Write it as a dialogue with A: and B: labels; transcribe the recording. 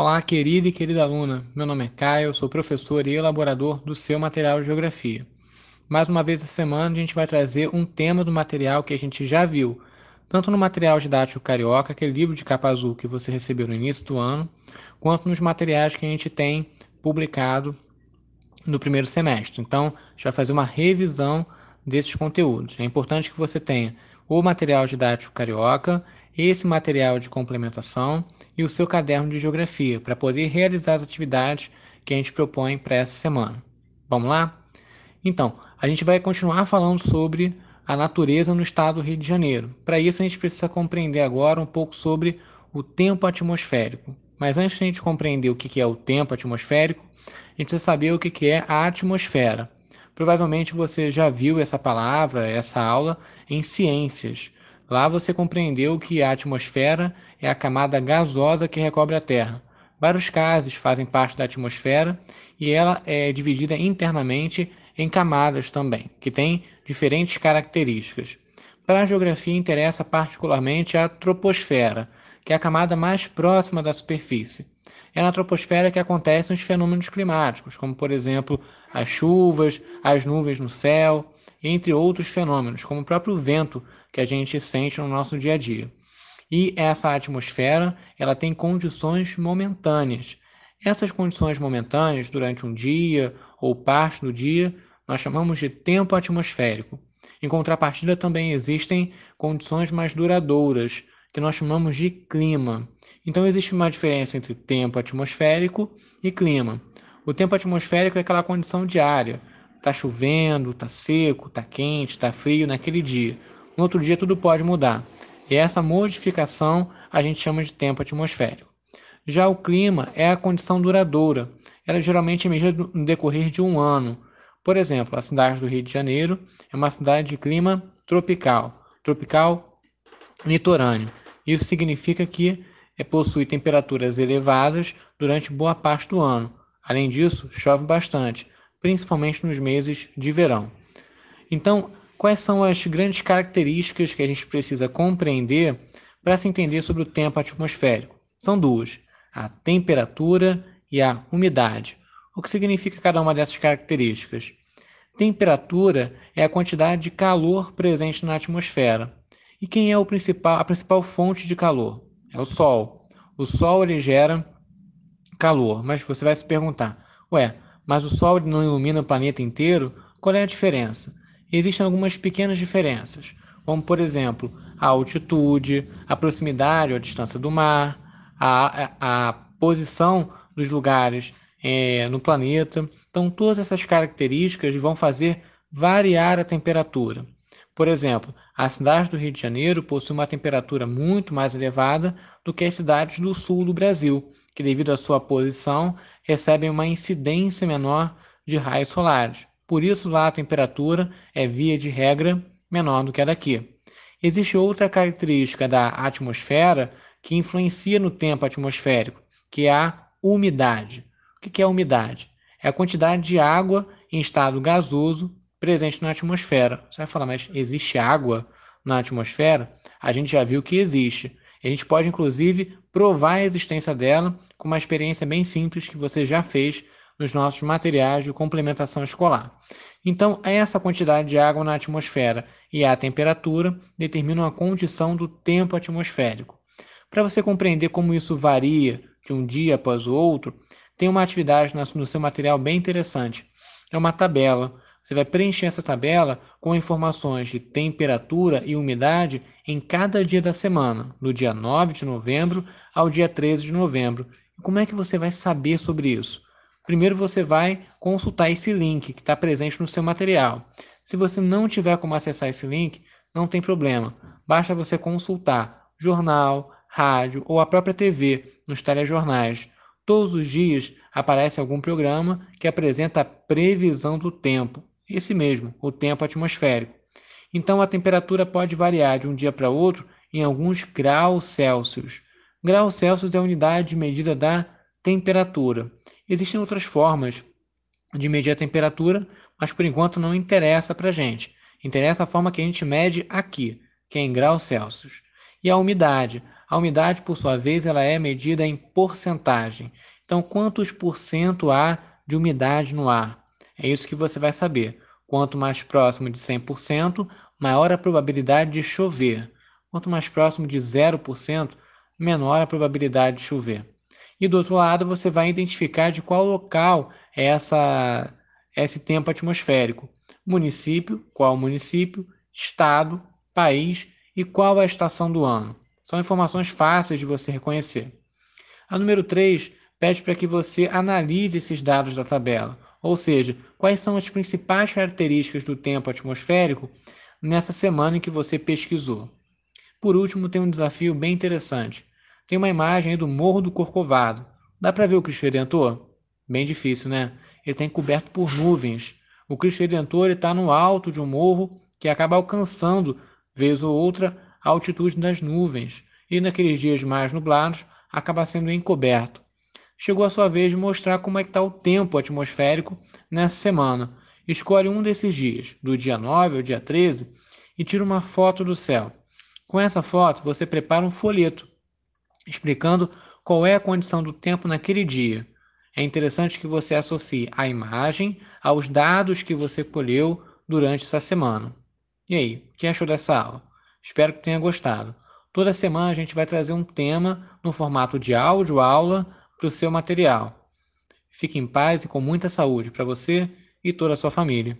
A: Olá, querida e querida aluna. Meu nome é Caio, sou professor e elaborador do seu material de geografia. Mais uma vez essa semana a gente vai trazer um tema do material que a gente já viu, tanto no material didático carioca, aquele livro de capa azul que você recebeu no início do ano, quanto nos materiais que a gente tem publicado no primeiro semestre. Então, a gente vai fazer uma revisão desses conteúdos. É importante que você tenha o material didático carioca, esse material de complementação e o seu caderno de geografia para poder realizar as atividades que a gente propõe para essa semana. Vamos lá? Então, a gente vai continuar falando sobre a natureza no estado do Rio de Janeiro. Para isso, a gente precisa compreender agora um pouco sobre o tempo atmosférico. Mas antes de a gente compreender o que é o tempo atmosférico, a gente precisa saber o que é a atmosfera. Provavelmente você já viu essa palavra, essa aula em ciências. Lá você compreendeu que a atmosfera é a camada gasosa que recobre a Terra. Vários gases fazem parte da atmosfera e ela é dividida internamente em camadas também, que têm diferentes características. Para a geografia interessa particularmente a troposfera, que é a camada mais próxima da superfície é na troposfera que acontecem os fenômenos climáticos, como por exemplo as chuvas, as nuvens no céu, entre outros fenômenos, como o próprio vento que a gente sente no nosso dia a dia. E essa atmosfera, ela tem condições momentâneas. Essas condições momentâneas, durante um dia ou parte do dia, nós chamamos de tempo atmosférico. Em contrapartida, também existem condições mais duradouras, que nós chamamos de clima. Então existe uma diferença entre tempo atmosférico e clima. O tempo atmosférico é aquela condição diária. Está chovendo, está seco, está quente, está frio naquele dia. No outro dia tudo pode mudar. E essa modificação a gente chama de tempo atmosférico. Já o clima é a condição duradoura. Ela geralmente é medida no decorrer de um ano. Por exemplo, a cidade do Rio de Janeiro é uma cidade de clima tropical, tropical litorâneo. Isso significa que é, possui temperaturas elevadas durante boa parte do ano. Além disso, chove bastante, principalmente nos meses de verão. Então, quais são as grandes características que a gente precisa compreender para se entender sobre o tempo atmosférico? São duas: a temperatura e a umidade. O que significa cada uma dessas características? Temperatura é a quantidade de calor presente na atmosfera. E quem é principal, a principal fonte de calor? É o Sol. O Sol ele gera calor, mas você vai se perguntar: ué, mas o Sol não ilumina o planeta inteiro? Qual é a diferença? Existem algumas pequenas diferenças, como por exemplo a altitude, a proximidade ou a distância do mar, a, a, a posição dos lugares é, no planeta. Então, todas essas características vão fazer variar a temperatura. Por exemplo, a cidade do Rio de Janeiro possui uma temperatura muito mais elevada do que as cidades do sul do Brasil, que, devido à sua posição, recebem uma incidência menor de raios solares. Por isso, lá a temperatura é, via de regra, menor do que a daqui. Existe outra característica da atmosfera que influencia no tempo atmosférico, que é a umidade. O que é a umidade? É a quantidade de água em estado gasoso presente na atmosfera. Você vai falar, mas existe água na atmosfera? A gente já viu que existe. A gente pode, inclusive, provar a existência dela com uma experiência bem simples que você já fez nos nossos materiais de complementação escolar. Então, essa quantidade de água na atmosfera e a temperatura determinam a condição do tempo atmosférico. Para você compreender como isso varia de um dia após o outro, tem uma atividade no seu material bem interessante. É uma tabela você vai preencher essa tabela com informações de temperatura e umidade em cada dia da semana, do dia 9 de novembro ao dia 13 de novembro. E como é que você vai saber sobre isso? Primeiro você vai consultar esse link que está presente no seu material. Se você não tiver como acessar esse link, não tem problema. Basta você consultar jornal, rádio ou a própria TV nos telejornais. Todos os dias aparece algum programa que apresenta a previsão do tempo esse mesmo, o tempo atmosférico. Então a temperatura pode variar de um dia para outro em alguns graus Celsius. Graus Celsius é a unidade de medida da temperatura. Existem outras formas de medir a temperatura, mas por enquanto não interessa para a gente. Interessa a forma que a gente mede aqui, que é em graus Celsius. E a umidade. A umidade, por sua vez, ela é medida em porcentagem. Então, quantos por cento há de umidade no ar? É isso que você vai saber. Quanto mais próximo de 100%, maior a probabilidade de chover. Quanto mais próximo de 0%, menor a probabilidade de chover. E do outro lado, você vai identificar de qual local é essa, esse tempo atmosférico. Município, qual município, estado, país e qual a estação do ano. São informações fáceis de você reconhecer. A número 3 pede para que você analise esses dados da tabela, ou seja, quais são as principais características do tempo atmosférico nessa semana em que você pesquisou. Por último, tem um desafio bem interessante. Tem uma imagem do Morro do Corcovado. Dá para ver o Cristo Redentor? Bem difícil, né? Ele está encoberto por nuvens. O Cristo Redentor está no alto de um morro que acaba alcançando, vez ou outra, a altitude das nuvens, e naqueles dias mais nublados acaba sendo encoberto. Chegou a sua vez de mostrar como é que está o tempo atmosférico nessa semana. Escolhe um desses dias, do dia 9 ao dia 13, e tira uma foto do céu. Com essa foto, você prepara um folheto explicando qual é a condição do tempo naquele dia. É interessante que você associe a imagem aos dados que você colheu durante essa semana. E aí, o que achou dessa aula? Espero que tenha gostado. Toda semana a gente vai trazer um tema no formato de áudio aula para o seu material. Fique em paz e com muita saúde para você e toda a sua família.